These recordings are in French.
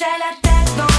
J'ai la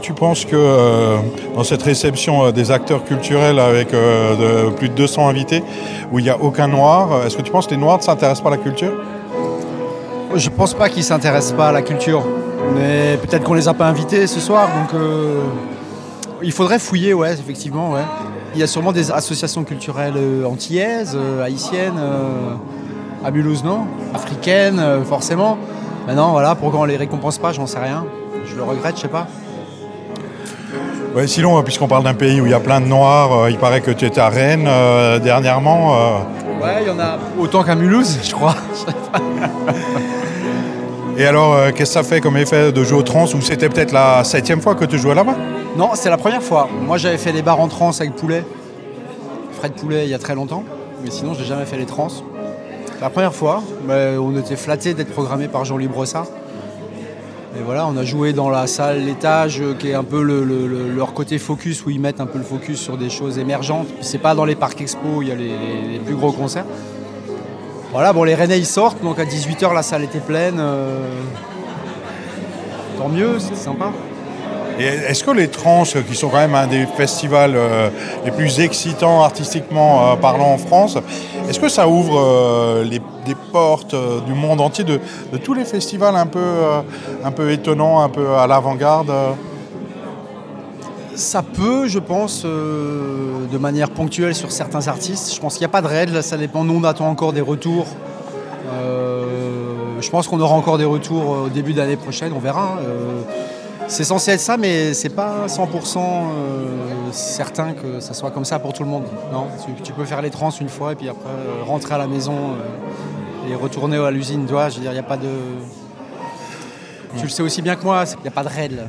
tu penses que euh, dans cette réception euh, des acteurs culturels avec euh, plus de 200 invités, où il n'y a aucun noir, est-ce que tu penses que les noirs ne s'intéressent pas à la culture? Je ne pense pas qu'ils ne s'intéressent pas à la culture. Mais peut-être qu'on ne les a pas invités ce soir, donc il faudrait fouiller, ouais, effectivement, ouais. Il y a sûrement des associations culturelles antillaises, haïtiennes, à non? Africaines, forcément. Maintenant, voilà, pourquoi on les récompense pas, j'en sais rien. Je le regrette, je sais pas. Ouais, sinon, euh, puisqu'on parle d'un pays où il y a plein de noirs, euh, il paraît que tu étais à Rennes euh, dernièrement. Ouais, il y en a autant qu'à Mulhouse, je crois. Et alors, euh, qu'est-ce que ça fait comme effet de jouer au trans Ou c'était peut-être la septième fois que tu jouais là-bas? Non, c'est la première fois. Moi, j'avais fait des bars en trans avec Poulet, Fred Poulet, il y a très longtemps. Mais sinon, j'ai jamais fait les trans. La première fois, mais on était flattés d'être programmé par Jean-Louis Brossard. Et voilà, on a joué dans la salle l'étage euh, qui est un peu le- le- le- leur côté focus où ils mettent un peu le focus sur des choses émergentes. C'est pas dans les parcs expo où il y a les, plus gros concerts. Voilà, bon les Rennais sortent, donc à 18h la salle était pleine. euh, Tant mieux, c'était sympa. Est-ce que les trans, euh, qui sont quand même un des festivals euh, les plus excitants artistiquement euh, parlant en France, est-ce que ça ouvre euh, les, des portes du monde entier de, tous les festivals un peu, étonnants, un peu à l'avant-garde Ça peut, je pense, de manière ponctuelle sur certains artistes. Je pense qu'il n'y a pas de règle, ça dépend. Nous, on attend encore des retours. Je pense qu'on aura encore des retours au début d'année prochaine, on verra. Euh, c'est censé être ça, mais c'est pas 100% euh, certain que ça soit comme ça pour tout le monde. Non, tu, tu peux faire les trans une fois et puis après euh, rentrer à la maison euh, et retourner à l'usine. Je veux dire, il n'y a pas de. Tu le sais aussi bien que moi, il n'y a pas de règle.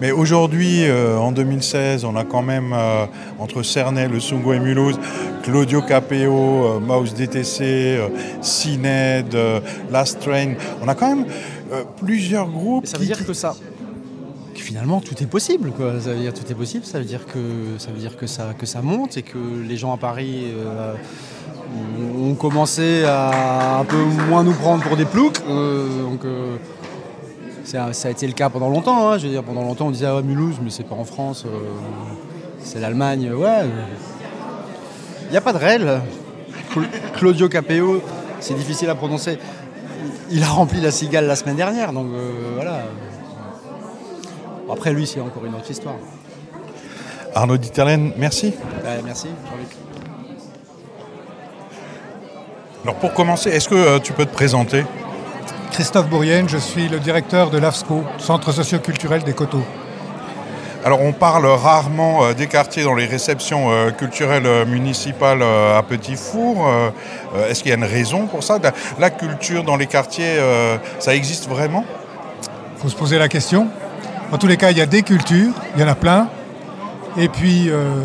Mais aujourd'hui, euh, en 2016, on a quand même euh, entre Cernay, le Sungo et Mulhouse, Claudio Capeo, euh, Mouse DTC, Cined, Last Train. On a quand même plusieurs groupes. Et ça veut qui- dire que ça. Finalement tout est possible. Ça veut dire tout est possible. Ça veut dire que ça veut dire que ça que ça monte et que les gens à Paris euh, ont- commencé à un peu moins nous prendre pour des ploucs. Euh, donc euh, ça, a été le cas pendant longtemps. hein. Je veux dire pendant longtemps on disait ah Mulhouse mais c'est pas en France. c'est l'Allemagne. Ouais. Il n'y a pas de règle. Cl- Claudio Capeo, c'est difficile à prononcer. Il a rempli la cigale la semaine dernière, donc voilà. Après lui, c'est encore une autre histoire. Arnaud Diterlen, merci. Ouais, merci, Jean-Luc. Alors pour commencer, est-ce que euh, tu peux te présenter? Christophe Bourrienne, je suis le directeur de l'AFSCO, Centre socioculturel des Coteaux. Alors on parle rarement euh, des quartiers dans les réceptions euh, culturelles municipales euh, à Petit Four. Est-ce qu'il y a une raison pour ça? La, la culture dans les quartiers, euh, ça existe vraiment? Il faut se poser la question. En tous les cas, il y a des cultures, il y en a plein. Et puis, euh,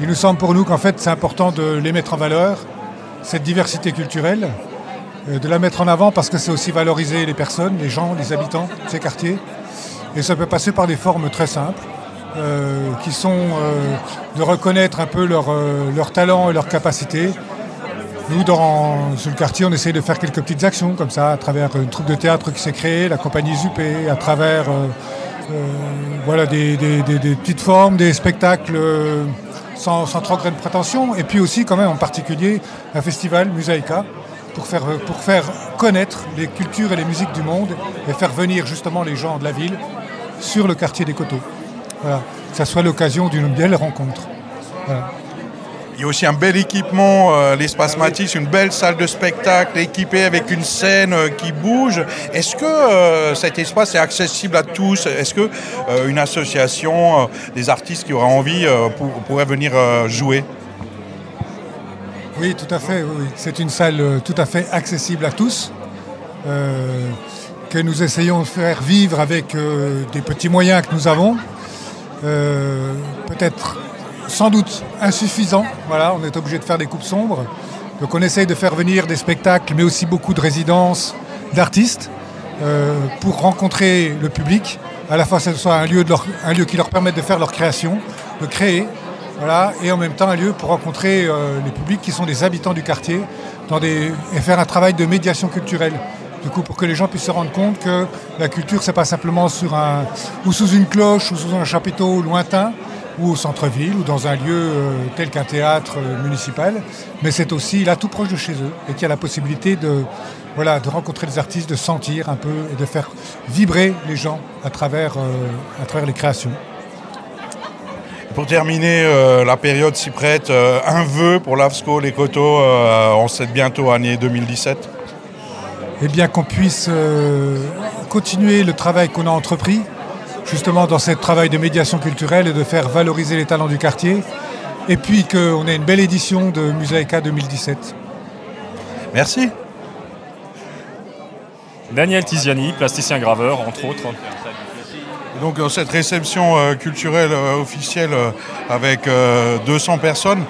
il nous semble pour nous qu'en fait, c'est important de les mettre en valeur, cette diversité culturelle, euh, de la mettre en avant parce que c'est aussi valoriser les personnes, les gens, les habitants de ces quartiers. Et ça peut passer par des formes très simples, euh, qui sont de reconnaître un peu leur, euh, leur talent et leurs capacités, Nous, dans, sur le quartier, on essaye de faire quelques petites actions comme ça, à travers une troupe de théâtre qui s'est créée, la compagnie Zuppé, à travers voilà, des, petites formes, des spectacles euh, sans, trop grande prétention, et puis aussi quand même en particulier un festival Musaïka pour faire, pour faire connaître les cultures et les musiques du monde et faire venir justement les gens de la ville sur le quartier des Coteaux. Voilà. Que ça soit l'occasion d'une belle rencontre. Il y a aussi un bel équipement, euh, l'espace Matisse, une belle salle de spectacle équipée avec une scène euh, qui bouge. Est-ce que euh, cet espace est accessible à tous? Est-ce que une association, des artistes qui auraient envie pour- pourraient venir jouer? Oui, tout à fait. oui, oui. C'est une salle tout à fait accessible à tous, que nous essayons de faire vivre avec des petits moyens que nous avons. Peut-être sans doute insuffisants. Voilà, on est obligé de faire des coupes sombres. Donc on essaye de faire venir des spectacles, mais aussi beaucoup de résidences d'artistes euh, pour rencontrer le public. À la fois, ce soit un lieu, un lieu qui leur permette de faire leur création, de créer, et en même temps un lieu pour rencontrer euh, les publics qui sont des habitants du quartier et faire un travail de médiation culturelle. Du coup, pour que les gens puissent se rendre compte que la culture, c'est pas simplement sur un, ou sous une cloche, ou sous un chapiteau lointain, ou au centre-ville, ou dans un lieu euh, tel qu'un théâtre euh, municipal, mais c'est aussi là tout proche de chez eux, et qu'il y a la possibilité de, voilà, de rencontrer des artistes, de sentir un peu, et de faire vibrer les gens à travers, euh, à travers les créations. Pour terminer la période s'y prête, un vœu pour l'AFSCO, les coteaux, on sait bientôt année 2017 eh bien qu'on puisse continuer le travail qu'on a entrepris, justement dans ce travail de médiation culturelle et de faire valoriser les talents du quartier, et puis qu'on ait une belle édition de Musaïka 2017. Merci. Daniel Tiziani, plasticien graveur, entre autres. Donc dans cette réception euh, culturelle euh, officielle euh, avec 200 personnes,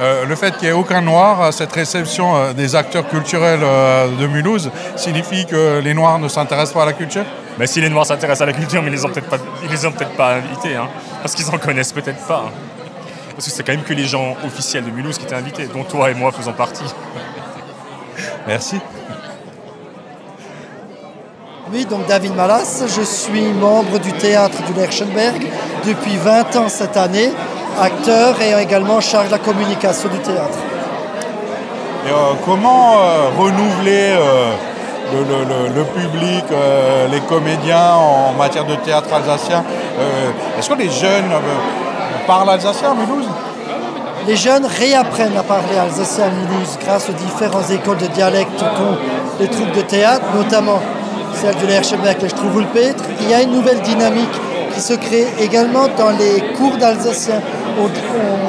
le fait qu'il n'y ait aucun noir à cette réception des acteurs culturels de Mulhouse signifie que les noirs ne s'intéressent pas à la culture? Mais si les noirs s'intéressent à la culture, mais ils les ont peut-être pas, ils les ont peut-être pas invités, hein, parce qu'ils en connaissent peut-être pas. Hein. Parce que c'est quand même que les gens officiels de Mulhouse qui étaient invités, dont toi et moi faisons partie. Merci. Oui, donc David Malas, je suis membre du théâtre du Lerchenberg depuis 20 ans cette année, acteur et également charge de la communication du théâtre. Et, euh, comment euh, renouveler euh, le, public, les comédiens en matière de théâtre alsacien Est-ce que les jeunes parlent alsacien à Mulhouse? Les jeunes réapprennent à parler alsacien à Mulhouse grâce aux différentes écoles de dialecte qu'ont les troupes de théâtre, notamment celle de l'Ercheberg et Pétre, il y a une nouvelle dynamique qui se crée également dans les cours d'alsacien.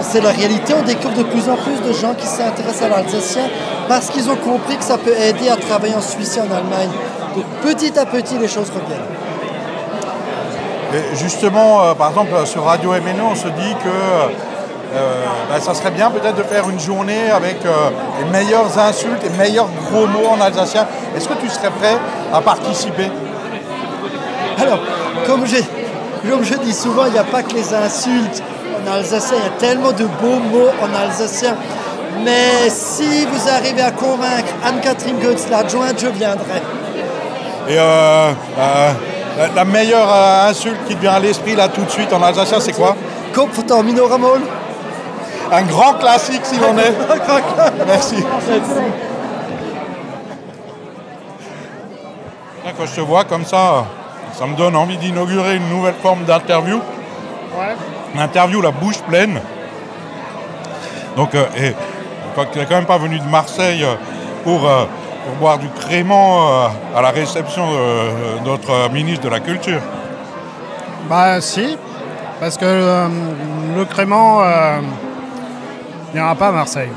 C'est la réalité, on découvre de plus en plus de gens qui s'intéressent à l'alsacien parce qu'ils ont compris que ça peut aider à travailler en Suisse et en Allemagne. Donc petit à petit, les choses reviennent. justement, euh, par exemple, sur Radio MNO, on se dit que euh, ben, ça serait bien peut-être de faire une journée avec euh, les meilleures insultes, les meilleurs gros mots en alsacien. Est-ce que tu serais prêt à participer? Alors, comme je, comme je dis souvent, il n'y a pas que les insultes en alsacien, il y a tellement de beaux mots en alsacien. Mais si vous arrivez à convaincre Anne-Catherine Goetz, l'adjointe, je viendrai. Et euh, la, meilleure insulte qui vient à l'esprit là tout de suite en alsacien, c'est quoi? Kopf Minoramol un grand classique si l'on est. Merci. Quand je te vois comme ça, ça me donne envie d'inaugurer une nouvelle forme d'interview. Ouais. Une interview la bouche pleine. Donc, euh, et, tu n'es quand même pas venu de Marseille euh, pour, euh, pour boire du crément à la réception de notre ministre de la Culture. Bah si, parce que le crément il n'y aura pas à Marseille.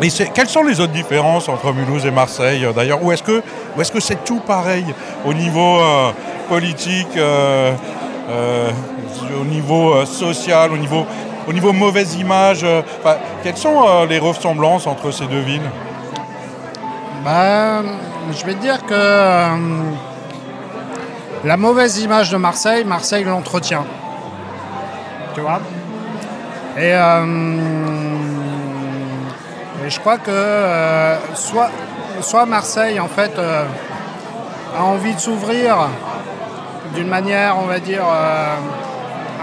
Mais quelles sont les autres différences entre Mulhouse et Marseille euh, d'ailleurs? Ou est-ce que c'est tout pareil au niveau euh, politique, euh, au niveau social, au niveau, au niveau mauvaise image Quelles sont les ressemblances entre ces deux villes? Ben, Je vais dire que la mauvaise image de Marseille, Marseille l'entretient. Tu vois? Euh, et, je crois que euh, soit, soit Marseille, en fait, euh, a envie de s'ouvrir d'une manière, on va dire,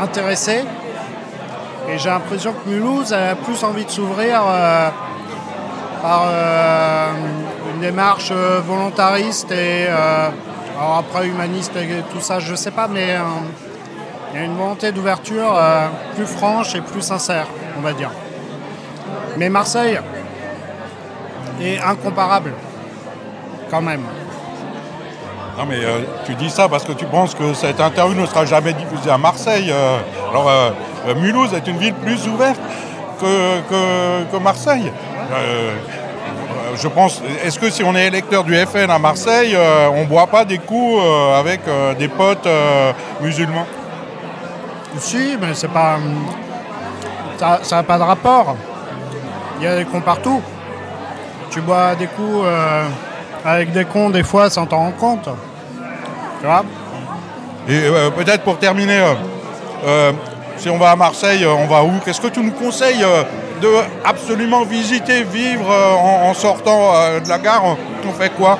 intéressée. Et j'ai l'impression que Mulhouse a plus envie de s'ouvrir par une démarche volontariste et alors après humaniste et tout ça, je sais pas, mais il y a une volonté d'ouverture euh, plus franche et plus sincère, on va dire. Mais Marseille est incomparable, quand même. Non mais euh, tu dis ça parce que tu penses que cette interview ne sera jamais diffusée à Marseille. Euh. alors Mulhouse est une ville plus ouverte que, que Marseille. je pense, est-ce que si on est électeur du FN à Marseille, on ne boit pas des coups avec des potes musulmans? Si, mais c'est pas. Ça n'a pas de rapport. Il y a des cons partout. Tu bois des coups euh, avec des cons des fois sans t'en rendre compte. Tu vois Et euh, peut-être pour terminer, euh, si on va à Marseille, on va où? Qu'est-ce que tu nous conseilles de absolument visiter, vivre en, sortant de la gare? On fait quoi?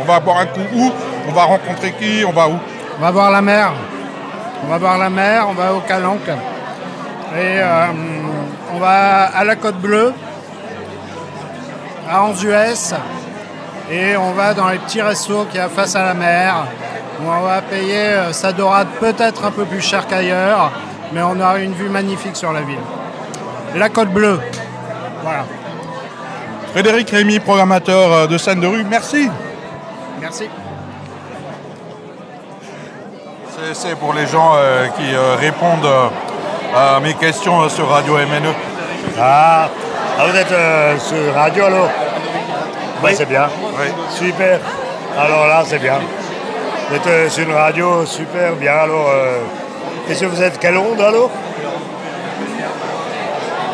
On va boire un coup où? On va rencontrer qui? On va où? On va voir la mer. On va voir la mer, on va au Calanque. Et euh, on va à la Côte Bleue, à Anzuès. Et on va dans les petits restos qui a face à la mer. Où on va payer euh, sa dorade peut-être un peu plus cher qu'ailleurs, mais on aura une vue magnifique sur la ville. La Côte Bleue. Voilà. Frédéric Rémy, programmateur euh, de scène de rue, merci. Merci. C'est pour les gens euh, qui euh, répondent euh, à mes questions sur Radio MNE. Ah, ah vous êtes sur Radio alors Oui, c'est bien. Oui. Super. Alors là, c'est bien. Vous êtes euh, sur une radio super bien. Alors, euh, est-ce que vous êtes quelle onde alors?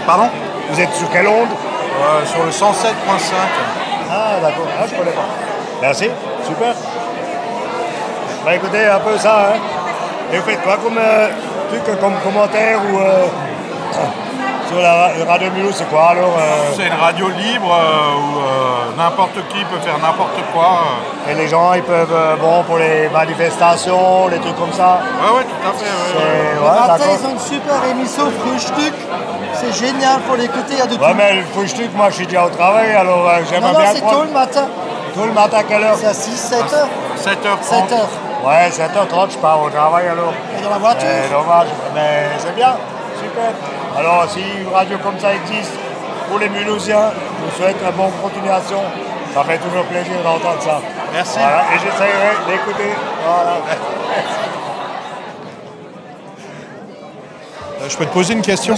Pardon? Vous êtes sur quelle onde? Euh, Sur le 107.5. Ah, d'accord. Ah, je connais pas. Merci. Super. Bah écoutez, un peu ça, hein. Et vous faites quoi comme euh, truc, comme commentaire ou euh, sur la ra- radio Mulhouse, c'est quoi alors euh, C'est une radio libre euh, où euh, n'importe qui peut faire n'importe quoi. euh. Et les gens, ils peuvent, euh, bon, pour les manifestations, les trucs comme ça. Ouais, ouais, tout à fait. ouais, ouais. Le ouais, matin, d'accord. ils ont une super émission Frühstück. C'est génial pour l'écouter, il y a de tout. Ouais, mais le frühstück, moi, je suis déjà au travail, alors euh, non, j'aimerais non, bien c'est prendre- tôt le matin. Tout le matin, à quelle heure? C'est à 6, 7 heures. 7h30. 7 heures. Ouais, 7h30, je pars au travail alors. Et dans la voiture. C'est dommage, mais c'est bien, super. Alors, si une radio comme ça existe, pour les Mulhousiens, je vous souhaite une bonne continuation. Ça fait toujours plaisir d'entendre ça. Merci. Voilà, et j'essaierai d'écouter. Voilà. Euh, Je peux te poser une question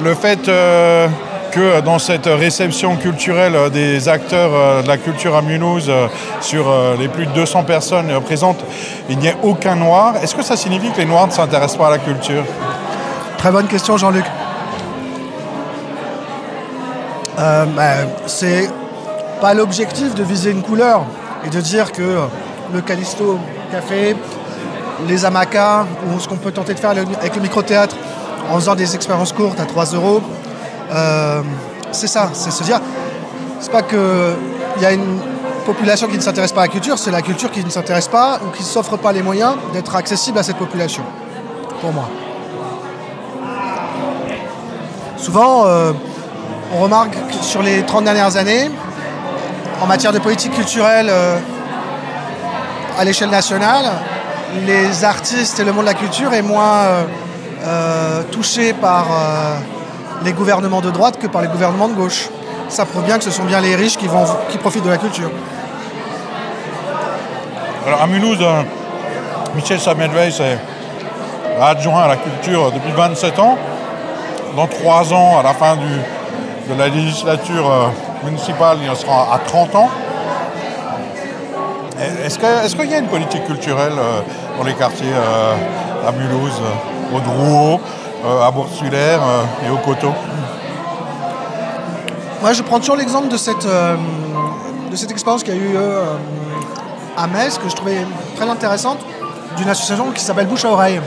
Le fait euh, que dans cette réception culturelle euh, des acteurs euh, de la culture à Mulhouse, euh, sur les plus de 200 personnes présentes, il n'y ait aucun noir, est-ce que ça signifie que les noirs ne s'intéressent pas à la culture? Très bonne question, Jean-Luc. Euh, bah, c'est pas l'objectif de viser une couleur et de dire que le Callisto Café, les Amacas, ou ce qu'on peut tenter de faire avec le micro-théâtre en faisant des expériences courtes à 3 euros, euh, c'est ça, c'est se dire, c'est pas qu'il y a une population qui ne s'intéresse pas à la culture, c'est la culture qui ne s'intéresse pas ou qui ne s'offre pas les moyens d'être accessible à cette population, pour moi. Souvent, euh, on remarque que sur les 30 dernières années, en matière de politique culturelle euh, à l'échelle nationale, les artistes et le monde de la culture est moins euh, touché par les gouvernements de droite que par les gouvernements de gauche. Ça prouve bien que ce sont bien les riches qui, profitent de la culture. Alors à Mulhouse, Michel Samuel-Weiss est adjoint à la culture depuis 27 ans. Dans trois ans, à la fin de la législature euh, municipale, il en sera à 30 ans. Est-ce qu'il y a une politique culturelle euh, dans les quartiers euh, à Mulhouse, euh, au Drouot, à Bourg-Sulaire euh, et au Coteau? Moi, je prends toujours l'exemple de cette, expérience qu'il y a eu à Metz, que je trouvais très intéressante, d'une association qui s'appelle Bouche à Oreille.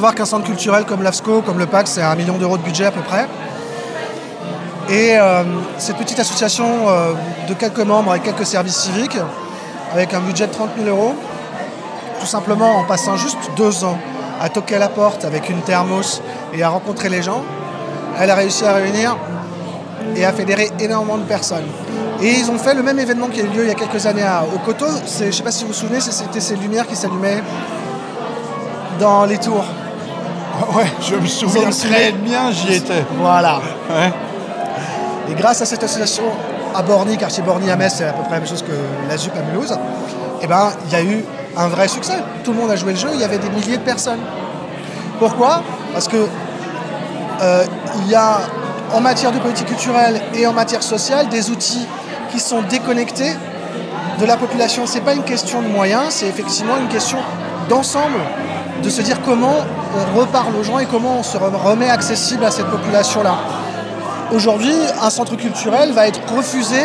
Savoir qu'un centre culturel comme l'AFSCO, comme le PAC, c'est un million d'euros de budget à peu près. Et euh, cette petite association euh, de quelques membres et quelques services civiques, avec un budget de 30 000 euros, tout simplement en passant juste deux ans à toquer à la porte avec une thermos et à rencontrer les gens, elle a réussi à réunir et à fédérer énormément de personnes. Et ils ont fait le même événement qui a eu lieu il y a quelques années à, au Coteau. Je ne sais pas si vous vous souvenez, c'était ces lumières qui s'allumaient dans les tours. Ouais, je me souviens très bien, j'y étais. Voilà. Ouais. Et grâce à cette association à Borny, quartier Borny à Metz, c'est à peu près la même chose que la ZUP à Mulhouse, eh ben, il y a eu un vrai succès. Tout le monde a joué le jeu, il y avait des milliers de personnes. Pourquoi? Parce que euh, il y a en matière de politique culturelle et en matière sociale des outils qui sont déconnectés de la population. Ce n'est pas une question de moyens, c'est effectivement une question d'ensemble, de se dire comment on reparle aux gens et comment on se remet accessible à cette population-là. Aujourd'hui, un centre culturel va être refusé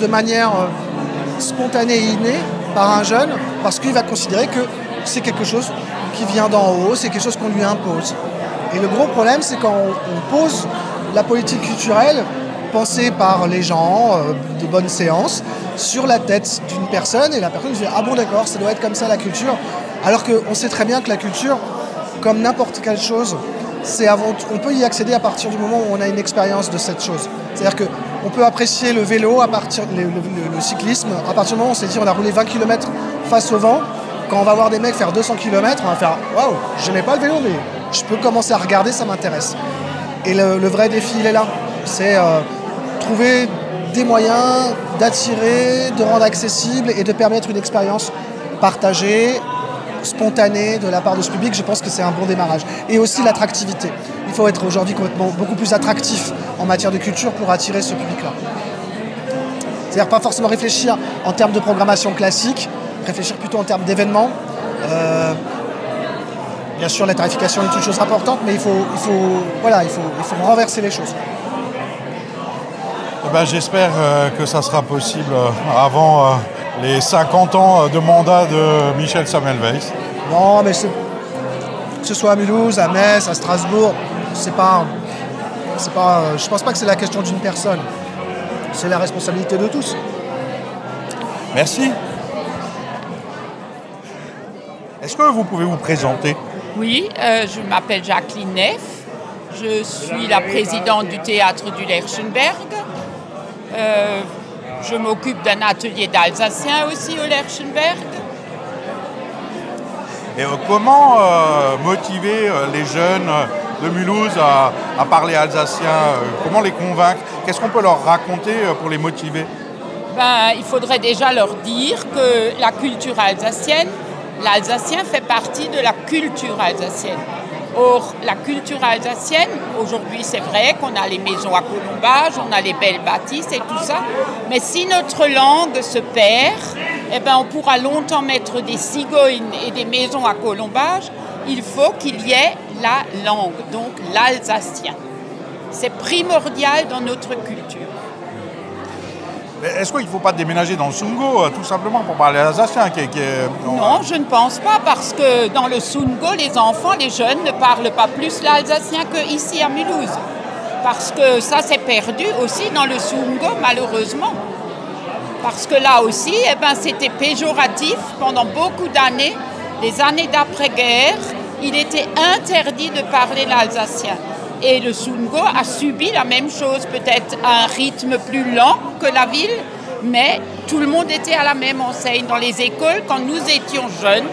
de manière euh, spontanée et innée par un jeune parce qu'il va considérer que c'est quelque chose qui vient d'en haut, c'est quelque chose qu'on lui impose. Et le gros problème, c'est quand on, pose la politique culturelle pensée par les gens, euh, de bonnes séances, sur la tête d'une personne et la personne dit Ah bon, d'accord, ça doit être comme ça la culture. Alors qu'on sait très bien que la culture, comme n'importe quelle chose, on peut y accéder à partir du moment où on a une expérience de cette chose. C'est-à-dire qu'on peut apprécier le vélo, à partir, le, cyclisme, à partir du moment où on s'est dit on a roulé 20 km face au vent, quand on va voir des mecs faire 200 km, on va faire waouh, je n'ai pas le vélo, mais je peux commencer à regarder, ça m'intéresse. Et le, le vrai défi, il est là. C'est euh, trouver des moyens d'attirer, de rendre accessible et de permettre une expérience partagée, spontanée de la part de ce public. Je pense que c'est un bon démarrage. Et aussi l'attractivité. Il faut être aujourd'hui complètement beaucoup plus attractif en matière de culture pour attirer ce public-là. C'est-à-dire pas forcément réfléchir en termes de programmation classique, réfléchir plutôt en termes d'événements. Euh, bien sûr, la tarification est une chose importante, mais il faut, il faut, voilà, il faut, il faut renverser les choses. Eh ben, J'espère euh, que ça sera possible euh, avant les 50 ans de mandat de Michel Samuel Weiss. Non, mais que ce soit à Mulhouse, à Metz, à Strasbourg, c'est pas, c'est pas, je pense pas que c'est la question d'une personne. C'est la responsabilité de tous. Merci. Est-ce que vous pouvez vous présenter? Oui, euh, je m'appelle Jacqueline Neff. Je suis la présidente du théâtre du Lerchenberg. Euh, je m'occupe d'un atelier d'Alsacien aussi au Lerchenberg. Et euh, comment euh, motiver euh, les jeunes de Mulhouse à, à parler alsacien Comment les convaincre? Qu'est-ce qu'on peut leur raconter pour les motiver? Ben, il faudrait déjà leur dire que la culture alsacienne, l'alsacien fait partie de la culture alsacienne. Or, la culture alsacienne, aujourd'hui c'est vrai qu'on a les maisons à colombage, on a les belles bâtisses et tout ça, mais si notre langue se perd, eh ben, on pourra longtemps mettre des cigognes et des maisons à colombage. Il faut qu'il y ait la langue, donc l'alsacien. C'est primordial dans notre culture. Mais Est-ce qu'il ne faut pas déménager dans le Sungo, euh, tout simplement, pour parler alsacien qui, est- qui est- Non, je ne pense pas parce que dans le Sungo, les enfants, les jeunes ne parlent pas plus l'alsacien qu'ici à Mulhouse. Parce que ça s'est perdu aussi dans le Sungo, malheureusement. Parce que là aussi, eh ben, c'était péjoratif pendant beaucoup d'années. Les années d'après-guerre, il était interdit de parler l'alsacien. Et le Sungo a subi la même chose, peut-être à un rythme plus lent que la ville, mais tout le monde était à la même enseigne. Dans les écoles, quand nous étions jeunes,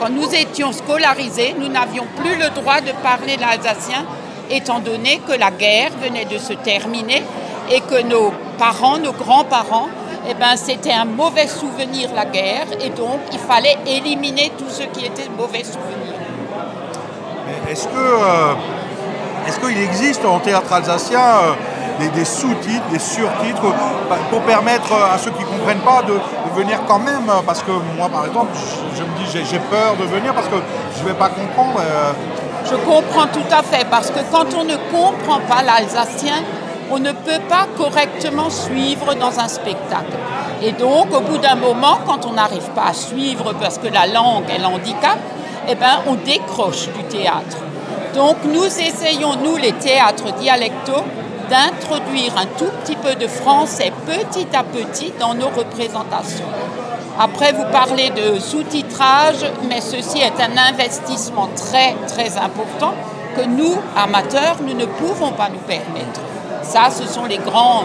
quand nous étions scolarisés, nous n'avions plus le droit de parler l'alsacien, étant donné que la guerre venait de se terminer et que nos parents, nos grands-parents, eh ben, c'était un mauvais souvenir la guerre, et donc il fallait éliminer tout ce qui était mauvais souvenir. Est-ce que euh, est-ce qu'il existe en théâtre alsacien euh, des, sous-titres, des surtitres euh, pour permettre euh, à ceux qui ne comprennent pas de, venir quand même Parce que moi, par exemple, je, me dis j'ai- peur de venir parce que je ne vais pas comprendre. Je comprends tout à fait, parce que quand on ne comprend pas l'alsacien, on ne peut pas correctement suivre dans un spectacle. Et donc, au bout d'un moment, quand on n'arrive pas à suivre parce que la langue est l'handicap, eh ben, on décroche du théâtre. Donc, nous essayons, nous, les théâtres dialectaux, d'introduire un tout petit peu de français petit à petit dans nos représentations. Après, vous parlez de sous-titrage, mais ceci est un investissement très, très important que nous, amateurs, nous ne pouvons pas nous permettre. Ça, ce sont les grands,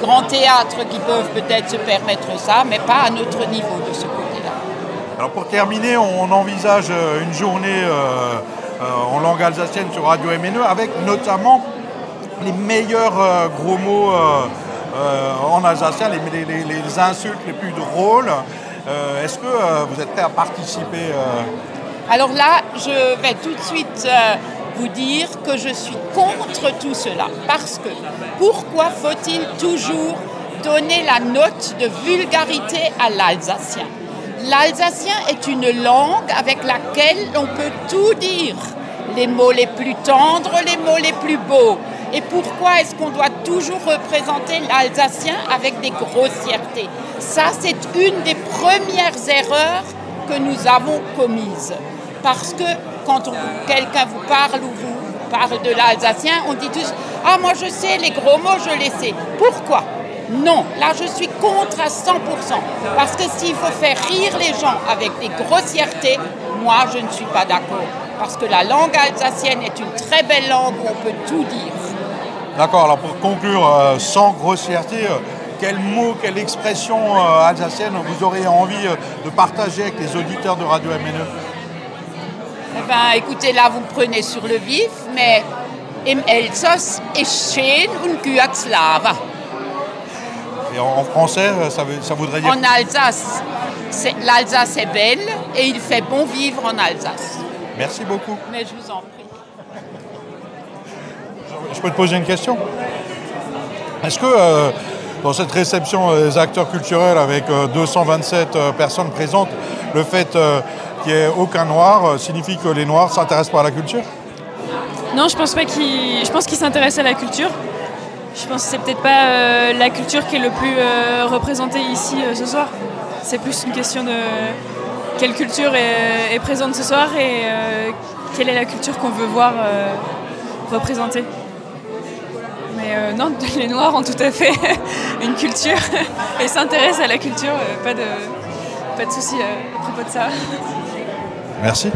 grands théâtres qui peuvent peut-être se permettre ça, mais pas à notre niveau de ce côté-là. Alors pour terminer, on envisage euh, une journée euh, en langue alsacienne sur Radio MNE avec notamment les meilleurs euh, gros mots euh, euh, en alsacien, les, insultes les plus drôles. Euh, Est-ce que euh, vous êtes prêt à participer euh, Alors là, je vais tout de suite euh, vous dire que je suis contre tout cela. Parce que pourquoi faut-il toujours donner la note de vulgarité à l'alsacien? L'alsacien est une langue avec laquelle on peut tout dire. Les mots les plus tendres, les mots les plus beaux. Et pourquoi est-ce qu'on doit toujours représenter l'alsacien avec des grossièretés Ça, c'est une des premières erreurs que nous avons commises. Parce que quand quelqu'un vous parle ou vous parle de l'alsacien, on dit tous Ah, moi je sais, les gros mots, je les sais. Pourquoi? Non, là je suis contre à 100%. Parce que s'il faut faire rire les gens avec des grossièretés, moi je ne suis pas d'accord. Parce que la langue alsacienne est une très belle langue où on peut tout dire. D'accord, alors pour conclure, euh, sans grossièreté, euh, quel mot, quelle expression euh, alsacienne vous auriez envie de partager avec les auditeurs de Radio MNE Eh ben, écoutez, là, vous me prenez sur le vif, mais im Elsass ist schön und gut. Et en, français, euh, ça, veut- ça voudrait dire... En Alsace, l'Alsace est belle et il fait bon vivre en Alsace. Merci beaucoup. Mais je vous en prie. Je peux te poser une question? Est-ce que euh, dans cette réception des acteurs culturels avec euh, 227 euh, personnes présentes, le fait euh, qu'il n'y ait aucun noir euh, signifie que les noirs ne s'intéressent pas à la culture? Non, je pense pas qu'il. Je pense qu'il s'intéresse à la culture. Je pense que c'est peut-être pas euh, la culture qui est le plus euh, représentée ici euh, ce soir. C'est plus une question de quelle culture est, est présente ce soir et euh, quelle est la culture qu'on veut voir euh, représentée. Mais euh, non, les Noirs ont tout à fait une culture et s'intéressent à la culture. euh, pas de, pas de souci euh, à propos de ça. Merci.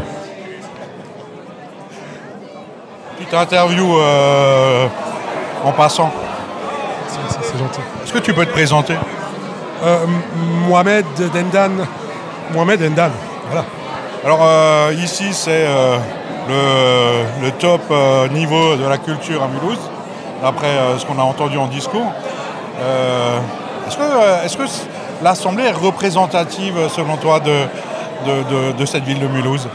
Petite interview euh, en passant. C'est gentil. Est-ce que tu peux te présenter? Euh, Mohamed Dendan. Mohamed Dendan, voilà. Alors euh, ici c'est euh, le, le top niveau de la culture à Mulhouse, d'après ce qu'on a entendu en discours. Est-ce que, est-ce que c- l'Assemblée est représentative selon toi de, de, de- de cette ville de Mulhouse?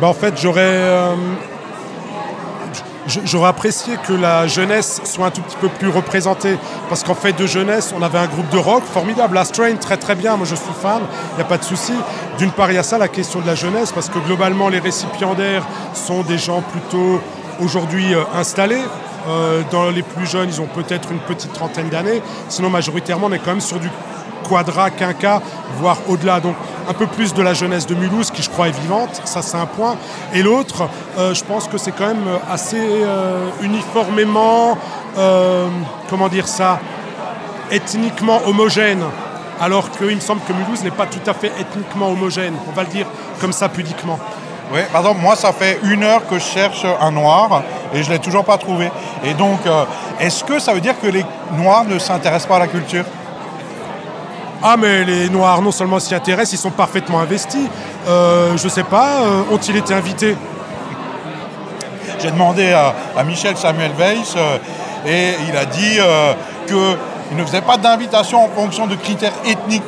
Bah, en fait, j'aurais. euh, J'aurais apprécié que la jeunesse soit un tout petit peu plus représentée. Parce qu'en fait, de jeunesse, on avait un groupe de rock formidable. Last Train, très très bien. Moi, je suis fan. Il n'y a pas de souci. D'une part, il y a ça, la question de la jeunesse. Parce que globalement, les récipiendaires sont des gens plutôt aujourd'hui euh, installés. Euh, dans les plus jeunes, ils ont peut-être une petite trentaine d'années. Sinon, majoritairement, on est quand même sur du quadra, quinca, voire au-delà. Donc un peu plus de la jeunesse de Mulhouse qui je crois est vivante, ça c'est un point. Et l'autre, euh, je pense que c'est quand même assez euh, uniformément, euh, comment dire ça, ethniquement homogène. Alors qu'il me semble que Mulhouse n'est pas tout à fait ethniquement homogène, on va le dire comme ça pudiquement. Oui, par exemple, moi, ça fait une heure que je cherche un noir et je ne l'ai toujours pas trouvé. Et donc, euh, est-ce que ça veut dire que les noirs ne s'intéressent pas à la culture? Ah mais les Noirs non seulement s'y intéressent, ils sont parfaitement investis. Euh, je sais pas, euh, ont-ils été invités? J'ai demandé à, à Michel Samuel Weiss euh, et il a dit euh, qu'il ne faisait pas d'invitation en fonction de critères ethniques.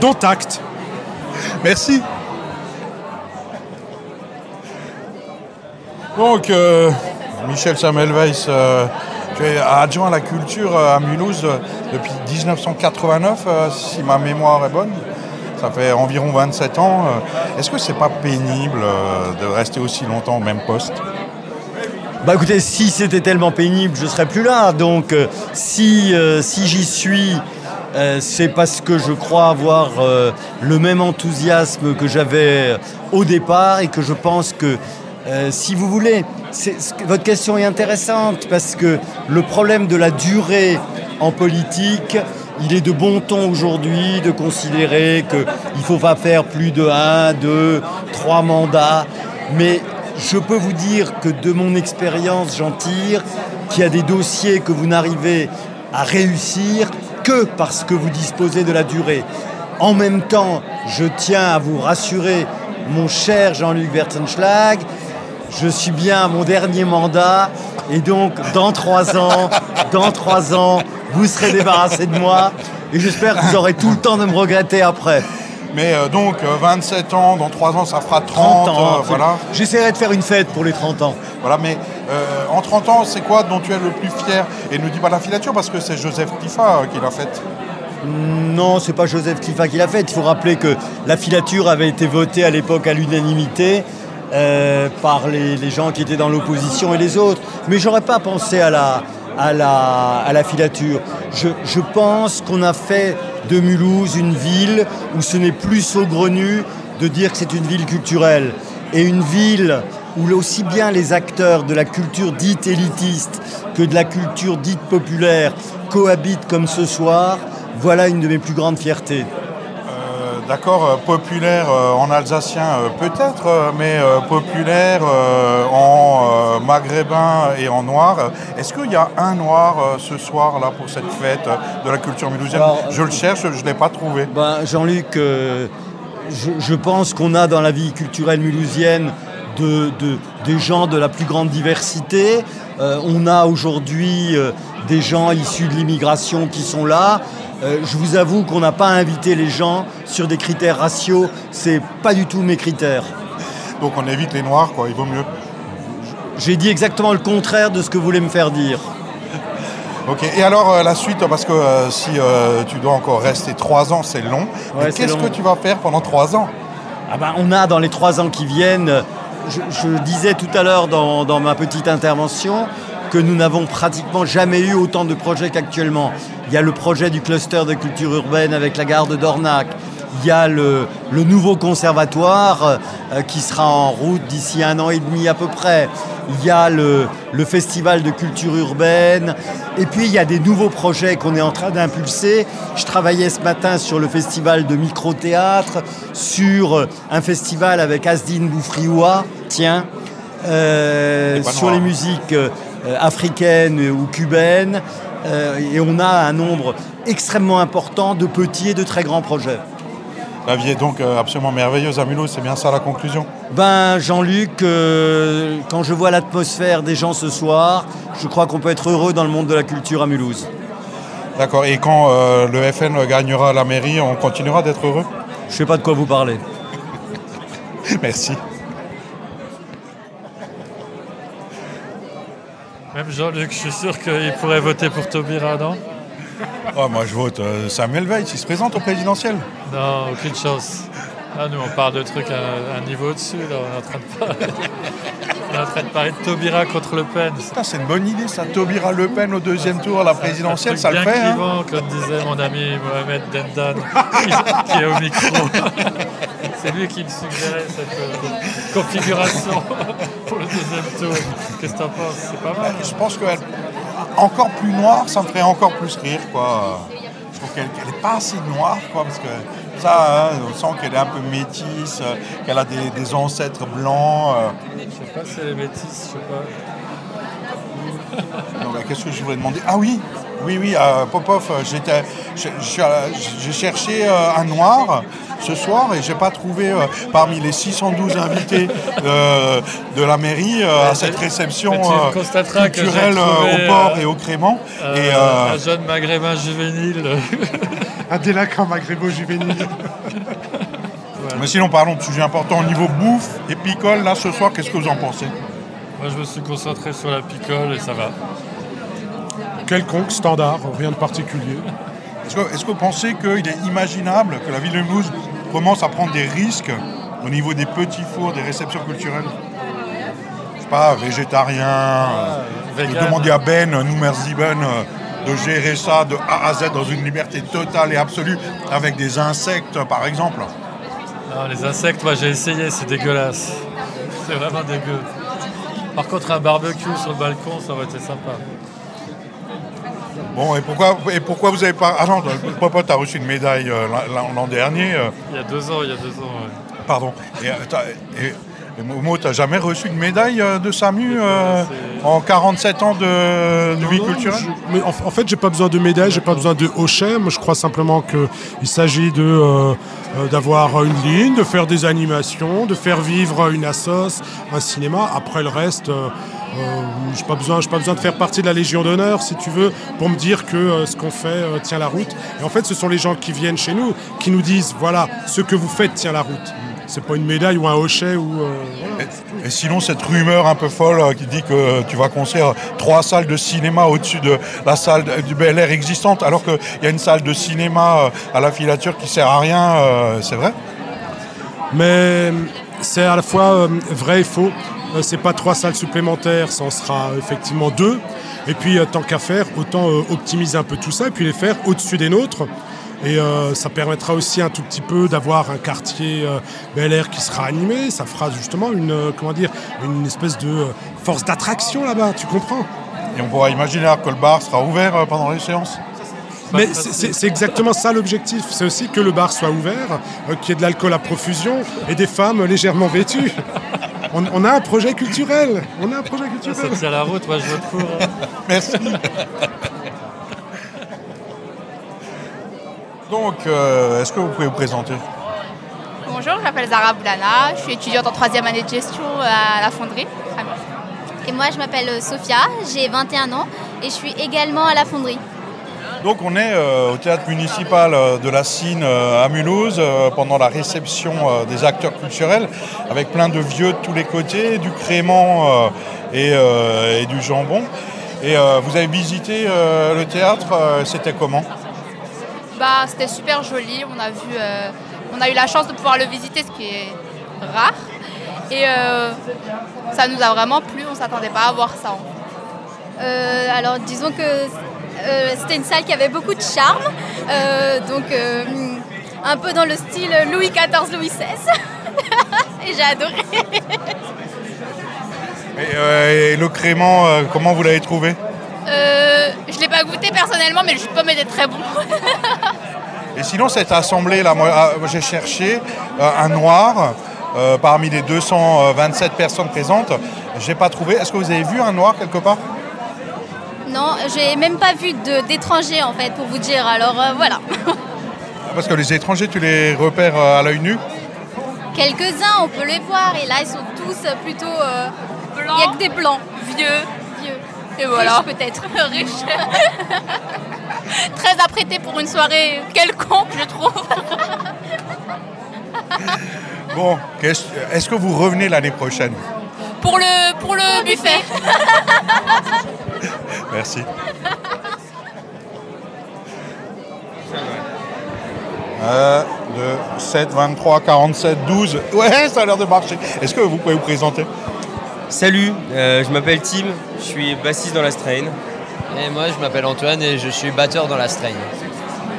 Dont acte. Merci. Donc, Michel Samuel Weiss, tu es adjoint à la culture euh, à Mulhouse euh, depuis 1989, euh, si ma mémoire est bonne. Ça fait environ 27 ans. Est-ce que c'est pas pénible de rester aussi longtemps au même poste? Bah écoutez, si c'était tellement pénible, je serais plus là. Donc si, si j'y suis, c'est parce que je crois avoir le même enthousiasme que j'avais au départ et que je pense que euh, si vous voulez, votre question est intéressante parce que le problème de la durée en politique, il est de bon ton aujourd'hui de considérer qu'il ne faut pas faire plus de un, deux, trois mandats. Mais je peux vous dire que de mon expérience, j'en tire qu'il y a des dossiers que vous n'arrivez à réussir que parce que vous disposez de la durée. En même temps, je tiens à vous rassurer, mon cher Jean-Luc Wertenschlag, je suis bien à mon dernier mandat et donc dans trois ans, dans trois ans, vous serez débarrassé de moi et j'espère que vous aurez tout le temps de me regretter après. Mais euh, donc, euh, 27 ans, dans 3 ans, ça fera 30, 30 ans. euh, voilà. J'essaierai de faire une fête pour les 30 ans. Voilà, mais euh, en 30 ans, c'est quoi dont tu es le plus fier? Et ne dis pas la filature parce que c'est Joseph euh, qui l'a faite. Non, c'est pas Joseph Tifa qui l'a fait. Il faut rappeler que la filature avait été votée à l'époque à l'unanimité euh, par les, gens qui étaient dans l'opposition et les autres. Mais j'aurais pas pensé à la, à la, à la filature. Je, je pense qu'on a fait de Mulhouse une ville où ce n'est plus saugrenu de dire que c'est une ville culturelle. Et une ville où aussi bien les acteurs de la culture dite élitiste que de la culture dite populaire cohabitent comme ce soir, voilà une de mes plus grandes fiertés. D'accord, euh, populaire euh, en alsacien euh, peut-être, mais populaire en maghrébin et en noir. Est-ce qu'il y a un noir ce soir là pour cette fête de la culture mulhousienne Je le cherche, je ne l'ai pas trouvé. Ben, Jean-Luc, euh, je, je pense qu'on a dans la vie culturelle mulhousienne de, de- des gens de la plus grande diversité. Euh, on a aujourd'hui euh, des gens issus de l'immigration qui sont là. Euh, je vous avoue qu'on n'a pas invité les gens sur des critères raciaux. C'est pas du tout mes critères. Donc on évite les noirs, quoi, il vaut mieux. J'ai dit exactement le contraire de ce que vous voulez me faire dire. Ok, et alors euh, la suite, parce que euh, si tu dois encore rester trois ans, c'est long. Ouais, qu'est-ce que tu vas faire pendant trois ans? Ah ben, on a dans les trois ans qui viennent, je, je disais tout à l'heure dans, dans ma petite intervention, que nous n'avons pratiquement jamais eu autant de projets qu'actuellement. Il y a le projet du cluster de culture urbaine avec la gare de Dornac. Il y a le, le nouveau conservatoire euh, qui sera en route d'ici un an et demi à peu près. Il y a le, le festival de culture urbaine. Et puis il y a des nouveaux projets qu'on est en train d'impulser. Je travaillais ce matin sur le festival de micro-théâtre, sur euh, un festival avec Asdine Boufrioua, tiens, euh, sur les musiques euh, africaines ou cubaines. Euh, et on a un nombre extrêmement important de petits et de très grands projets. La vie est donc euh, absolument merveilleuse à Mulhouse, c'est bien ça la conclusion? Ben Jean-Luc, euh, quand je vois l'atmosphère des gens ce soir, je crois qu'on peut être heureux dans le monde de la culture à Mulhouse. D'accord, et quand euh, le FN gagnera la mairie, on continuera d'être heureux? Je sais pas de quoi vous parlez. Merci. Même Jean-Luc, je suis sûr qu'il pourrait voter pour Taubira, non Oh, moi je vote euh, Samuel Veil, il se présente au présidentiel. Non, aucune chance. Ah, nous, on parle de trucs à un niveau au-dessus, là. On est en train de parler, on est en train de, parler de Taubira contre Le Pen. Putain, c'est une bonne idée ça, Taubira Le Pen au deuxième tour à la présidentielle, Un ça le bien fait. hein clivant, comme disait mon ami Mohamed Dendan, qui, qui est au micro. C'est lui qui me suggérait cette euh, configuration pour le deuxième tour. Qu'est-ce que t'en penses? C'est pas mal. Je pense qu'elle encore plus noire, ça me ferait encore plus rire quoi. Je trouve qu'elle n'est pas assez noire quoi, parce que ça, hein, on sent qu'elle est un peu métisse, euh, qu'elle a des, des ancêtres blancs. euh. Je sais pas si elle est métisse, je sais pas. Non, mais Qu'est-ce que je voulais demander? Ah oui, oui, oui, euh, Popov, j'étais, j'ai cherché euh, un noir ce soir et j'ai pas trouvé euh, parmi les 612 invités euh, de la mairie euh, à cette réception euh, que culturelle trouvé, au port euh, et au Crément. Euh, et, euh, Un jeune maghrébin juvénile. Un délinquant maghrébo juvénile. mais sinon, parlons de sujets importants au niveau bouffe et picole. Là, ce soir, qu'est-ce que vous en pensez? Moi, je me suis concentré sur la picole et ça va. Quelconque, standard, rien de particulier. Est-ce que, est-ce que vous pensez qu'il est imaginable que la ville de Mulhouse commence à prendre des risques au niveau des petits fours, des réceptions culturelles? Je sais pas, végétarien, euh, de vegan. demander à Ben Noumerziben euh, de gérer ça de A à Z dans une liberté totale et absolue avec des insectes, par exemple. Non, les insectes, moi j'ai essayé, c'est dégueulasse. C'est vraiment dégueu. Par contre, un barbecue sur le balcon, ça aurait été sympa. Bon, et pourquoi, et pourquoi vous avez pas... Ah non, Popote a reçu une médaille euh, l'an- dernier. euh, Il y a deux ans, il y a deux ans. ouais. Pardon. Et, euh, t'as- et- et Momo, t'as jamais reçu une médaille euh, de SAMU euh, en 47 ans de, de vie culturelle Mais en, en fait, j'ai pas besoin de médaille, j'ai pas besoin de hochet. Moi, je crois simplement qu'il s'agit de euh, euh, d'avoir une ligne, de faire des animations, de faire vivre une assos, un cinéma. Après le reste, euh, euh, j'ai pas besoin, pas besoin de faire partie de la Légion d'honneur, si tu veux, pour me dire que euh, ce qu'on fait euh, tient la route. Et en fait, ce sont les gens qui viennent chez nous, qui nous disent voilà, ce que vous faites tient la route. C'est pas une médaille ou un hochet ou. euh, voilà. Et sinon, cette rumeur un peu folle euh, qui dit que tu vas construire trois salles de cinéma au-dessus de la salle de- du Bel Air existante, alors qu'il y a une salle de cinéma à la filature qui sert à rien, c'est vrai? Mais c'est à la fois vrai et faux. Euh, c'est pas trois salles supplémentaires, ça en sera effectivement deux. Et puis, euh, tant qu'à faire, autant euh, optimiser un peu tout ça et puis les faire au-dessus des nôtres. Et euh, ça permettra aussi un tout petit peu d'avoir un quartier euh, Bel Air qui sera animé. Ça fera justement une, euh, comment dire, une espèce de force d'attraction là-bas, tu comprends? Et on pourra imaginer que le bar sera ouvert pendant les séances. Mais c'est- exactement ça l'objectif. C'est aussi que le bar soit ouvert, qu'il y ait de l'alcool à profusion et des femmes légèrement vêtues. On, on a un projet culturel. On a un projet Ça culturel. tient la route, moi je vote pour. hein. Merci. Donc, euh, est-ce que vous pouvez vous présenter? Bonjour, je m'appelle Zara Boulana, je suis étudiante en troisième année de gestion à la fonderie. Et moi, je m'appelle Sophia, j'ai 21 ans et je suis également à la fonderie. Donc on est euh, au théâtre municipal euh, de la Cine euh, à Mulhouse euh, pendant la réception euh, des acteurs culturels avec plein de vieux de tous les côtés, du crément euh, et, euh, et du jambon. Et euh, vous avez visité euh, le théâtre, euh, c'était comment? Bah, c'était super joli. On a vu, euh, on a eu la chance de pouvoir le visiter, ce qui est rare. Et euh, ça nous a vraiment plu. On s'attendait pas à voir ça. Euh, alors disons que euh, c'était une salle qui avait beaucoup de charme, euh, donc euh, un peu dans le style Louis XIV, Louis XVI. Et j'ai adoré. et, et le crément, comment vous l'avez trouvé je l'ai pas goûté personnellement, mais le jus de pomme était très bon. Et sinon, cette assemblée-là, moi, ah, moi, j'ai cherché un noir euh, parmi les 227 personnes présentes. J'ai pas trouvé. Est-ce que vous avez vu un noir quelque part? Non, j'ai même pas vu de- d'étrangers en fait, pour vous dire. Alors euh, voilà. Parce que les étrangers, tu les repères euh, à l'œil nu? Quelques-uns, on peut les voir, et là ils sont tous plutôt. euh, Il n'y a que des blancs. Vieux. Vieux. Et voilà. Peut-être. Riche. Très apprêté pour une soirée quelconque, je trouve. Bon, est-ce que vous revenez l'année prochaine? Pour le, pour le buffet. Merci. 1, 2, 7, 23, 47, 12. Ouais, ça a l'air de marcher. Est-ce que vous pouvez vous présenter? Salut, euh, je m'appelle Tim, je suis bassiste dans la Strain. Et moi, je m'appelle Antoine et je suis batteur dans la Strain.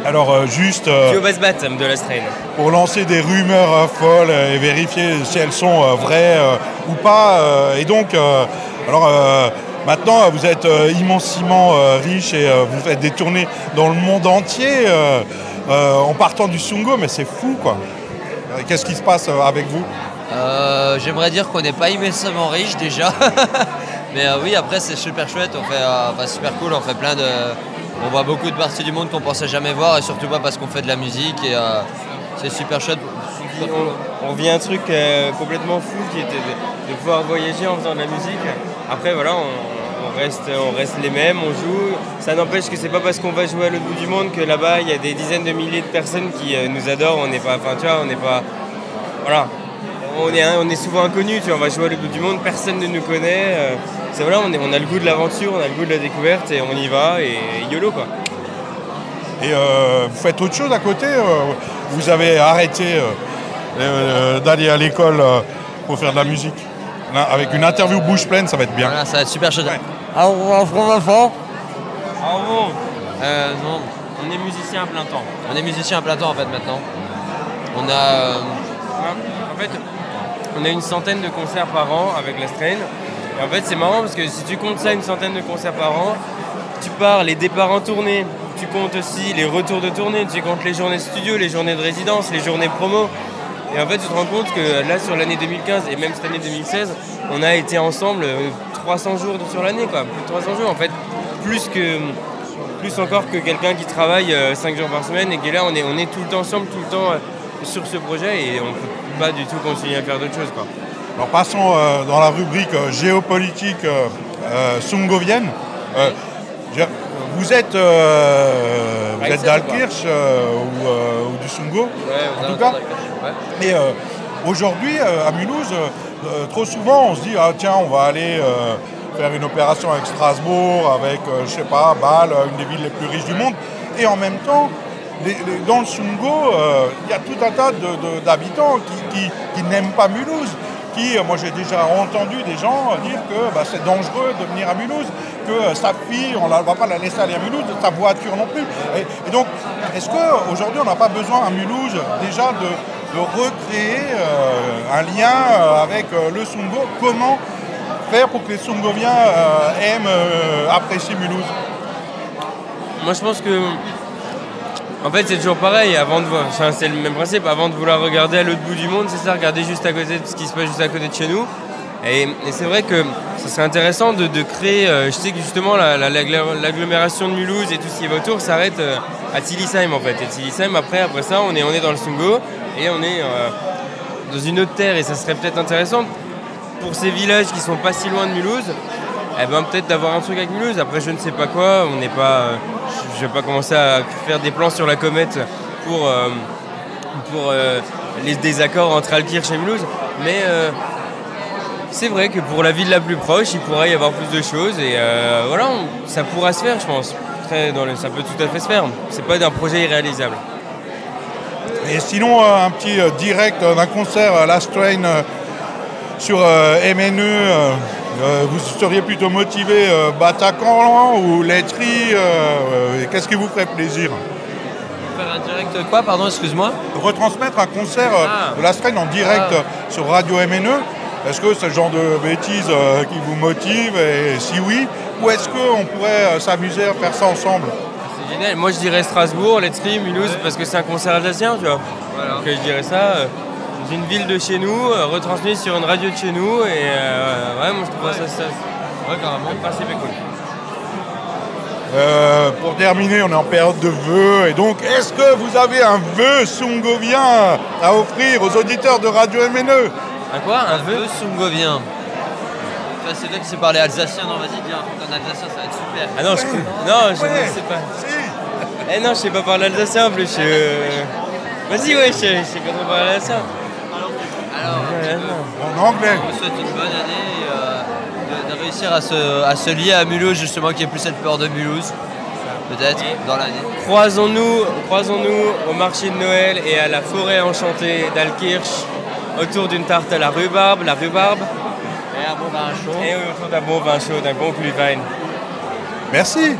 Alors, euh, juste euh, de la Strain. pour lancer des rumeurs euh, folles et vérifier si elles sont euh, vraies euh, ou pas. euh, et donc, euh, alors euh, maintenant, vous êtes euh, immensément euh, riche et euh, vous faites des tournées dans le monde entier euh, euh, en partant du Sungo, mais c'est fou, quoi. Qu'est-ce qui se passe avec vous? Euh, J'aimerais dire qu'on n'est pas immensément riche déjà. Mais euh, oui, après, c'est super chouette. On fait, euh, super cool. On fait plein de. On voit beaucoup de parties du monde qu'on pensait jamais voir et surtout pas parce qu'on fait de la musique. Et euh, c'est super chouette. On à un truc euh, complètement fou qui était de, pouvoir voyager en faisant de la musique. Après voilà, on, reste, les mêmes, on joue. Ça n'empêche que c'est pas parce qu'on va jouer à l'autre bout du monde que là-bas il y a des dizaines de milliers de personnes qui euh, nous adorent. On n'est pas, enfin on n'est pas, voilà. On est, on est souvent inconnus, tu vois, on va jouer à l'autre bout du monde, personne ne nous connaît. C'est voilà, on, est- on a le goût de l'aventure, on a le goût de la découverte et on y va et YOLO quoi. Et euh, vous faites autre chose à côté euh, Vous avez arrêté euh, euh, d'aller à l'école euh, pour faire de la musique? Là, Avec une interview bouche pleine, ça va être bien. Voilà, ça va être super chouette. Alors, on enfant Alors bon, Euh, non, on est musicien à plein temps. on est musicien à plein temps en fait maintenant. On a. euh, En fait, on a une centaine de concerts par an avec la Strain. Et en fait, c'est marrant parce que si tu comptes ça, une centaine de concerts par an, tu pars les départs en tournée, tu comptes aussi les retours de tournée, tu comptes les journées studio, les journées de résidence, les journées promo. Et en fait, tu te rends compte que là, sur l'année 2015 et même cette année 2016, on a été ensemble euh, 300 jours sur l'année, quoi. Plus de 300 jours, en fait. Plus que plus encore que quelqu'un qui travaille 5 jours par semaine et qui est là, on est, on est tout le temps ensemble, tout le temps euh, sur ce projet et on ne peut pas du tout continuer à faire d'autres choses. Quoi. Alors passons euh, dans la rubrique euh, géopolitique euh, euh, sungovienne. Vous êtes, vous d'Alkirch ou, ou du Sungo, en tout cas. Et aujourd'hui, à Mulhouse, trop souvent, on se dit ah tiens, on va aller faire une opération avec Strasbourg, avec je sais pas Bâle, une des villes les plus riches du monde. Et en même temps, les- les- dans le Sungo, il y a tout un tas d'habitants qui, qui- qui n'aiment pas Mulhouse. Euh, moi j'ai déjà entendu des gens dire que bah, c'est dangereux de venir à Mulhouse, que euh, sa fille, on ne va pas la laisser aller à Mulhouse, sa voiture non plus. Et, donc, est-ce qu'aujourd'hui on n'a pas besoin à Mulhouse déjà de, recréer euh, un lien avec le Sungo Comment faire pour que les Sungoviens aiment apprécier Mulhouse? Moi je pense que. En fait, c'est toujours pareil. Avant de enfin, c'est le même principe. Avant de vouloir regarder à l'autre bout du monde, c'est ça, regarder juste à côté de ce qui se passe juste à côté de chez nous. Et, c'est vrai que ça serait intéressant de, créer. euh, je sais que justement l'agglomération de Mulhouse et tout ce qui va autour s'arrête euh, à Tillisheim en fait. Et Tillisheim, après, ça, on est, on est dans le Sungo et on est euh, dans une autre terre. Et ça serait peut-être intéressant pour ces villages qui sont pas si loin de Mulhouse, eh ben peut-être d'avoir un truc avec Mulhouse. Après, je ne sais pas quoi. On n'est pas. euh, je- vais pas commencer à faire des plans sur la comète pour euh, pour euh, les désaccords entre Alkirch et Mulhouse, mais c'est vrai que pour la ville la plus proche, il pourrait y avoir plus de choses et voilà, ça pourra se faire, je pense. Ça peut tout à fait se faire. C'est pas d'un projet irréalisable. Et sinon, un petit direct d'un concert Last Train sur euh, MNE, euh, euh, vous seriez plutôt motivé Bataclan ou laiterie Qu'est-ce qui vous ferait plaisir Faire un direct quoi, pardon, excuse-moi Retransmettre un concert Ah. de Last Train en direct Ah. sur Radio MNE Est-ce que c'est le genre de bêtises euh, qui vous motive Et si oui, ou est-ce qu'on pourrait euh, s'amuser à faire ça ensemble C'est génial. Moi, je dirais Strasbourg, Letterie, Mulhouse, parce que c'est un concert alsacien, tu vois. Donc, je dirais ça. euh, d'une ville de chez nous, euh, retransmis sur une radio de chez nous, et euh, ouais, moi, je trouve ça, ça, ouais, carrément. Le principe est cool. Euh, pour terminer, on est en période de vœux. Et donc, est-ce que vous avez un vœu sungovien à offrir aux auditeurs de Radio MNE Un quoi? Un vœu sungovien. Enfin, c'est toi qui sais parler alsacien, non vas-y, dis un truc en alsacien, ça va être super. Ah non, je, non, je ne sais pas. Eh non, je sais pas parler alsacien en plus. je- Vas-y, ouais, je, je sais pas trop parler alsacien. Ouais, en anglais. On vous souhaite une bonne année et euh, de, de réussir à se, à se lier à Mulhouse, justement, n'y ait plus cette peur de Mulhouse, peut-être, dans l'année. Croisons-nous croisons-nous au marché de Noël et à la forêt enchantée d'Alkirch autour d'une tarte à la rhubarbe, la rhubarbe. Et un bon vin chaud. Et autour d'un bon vin chaud, d'un bon glühwein. Merci.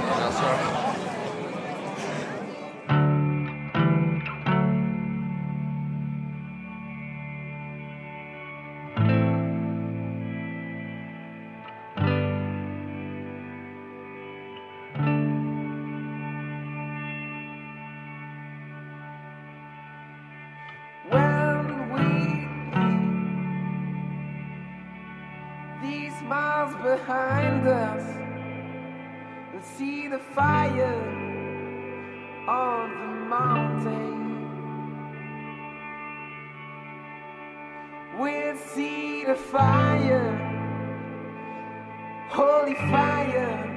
On the mountain. We see the fire, holy fire.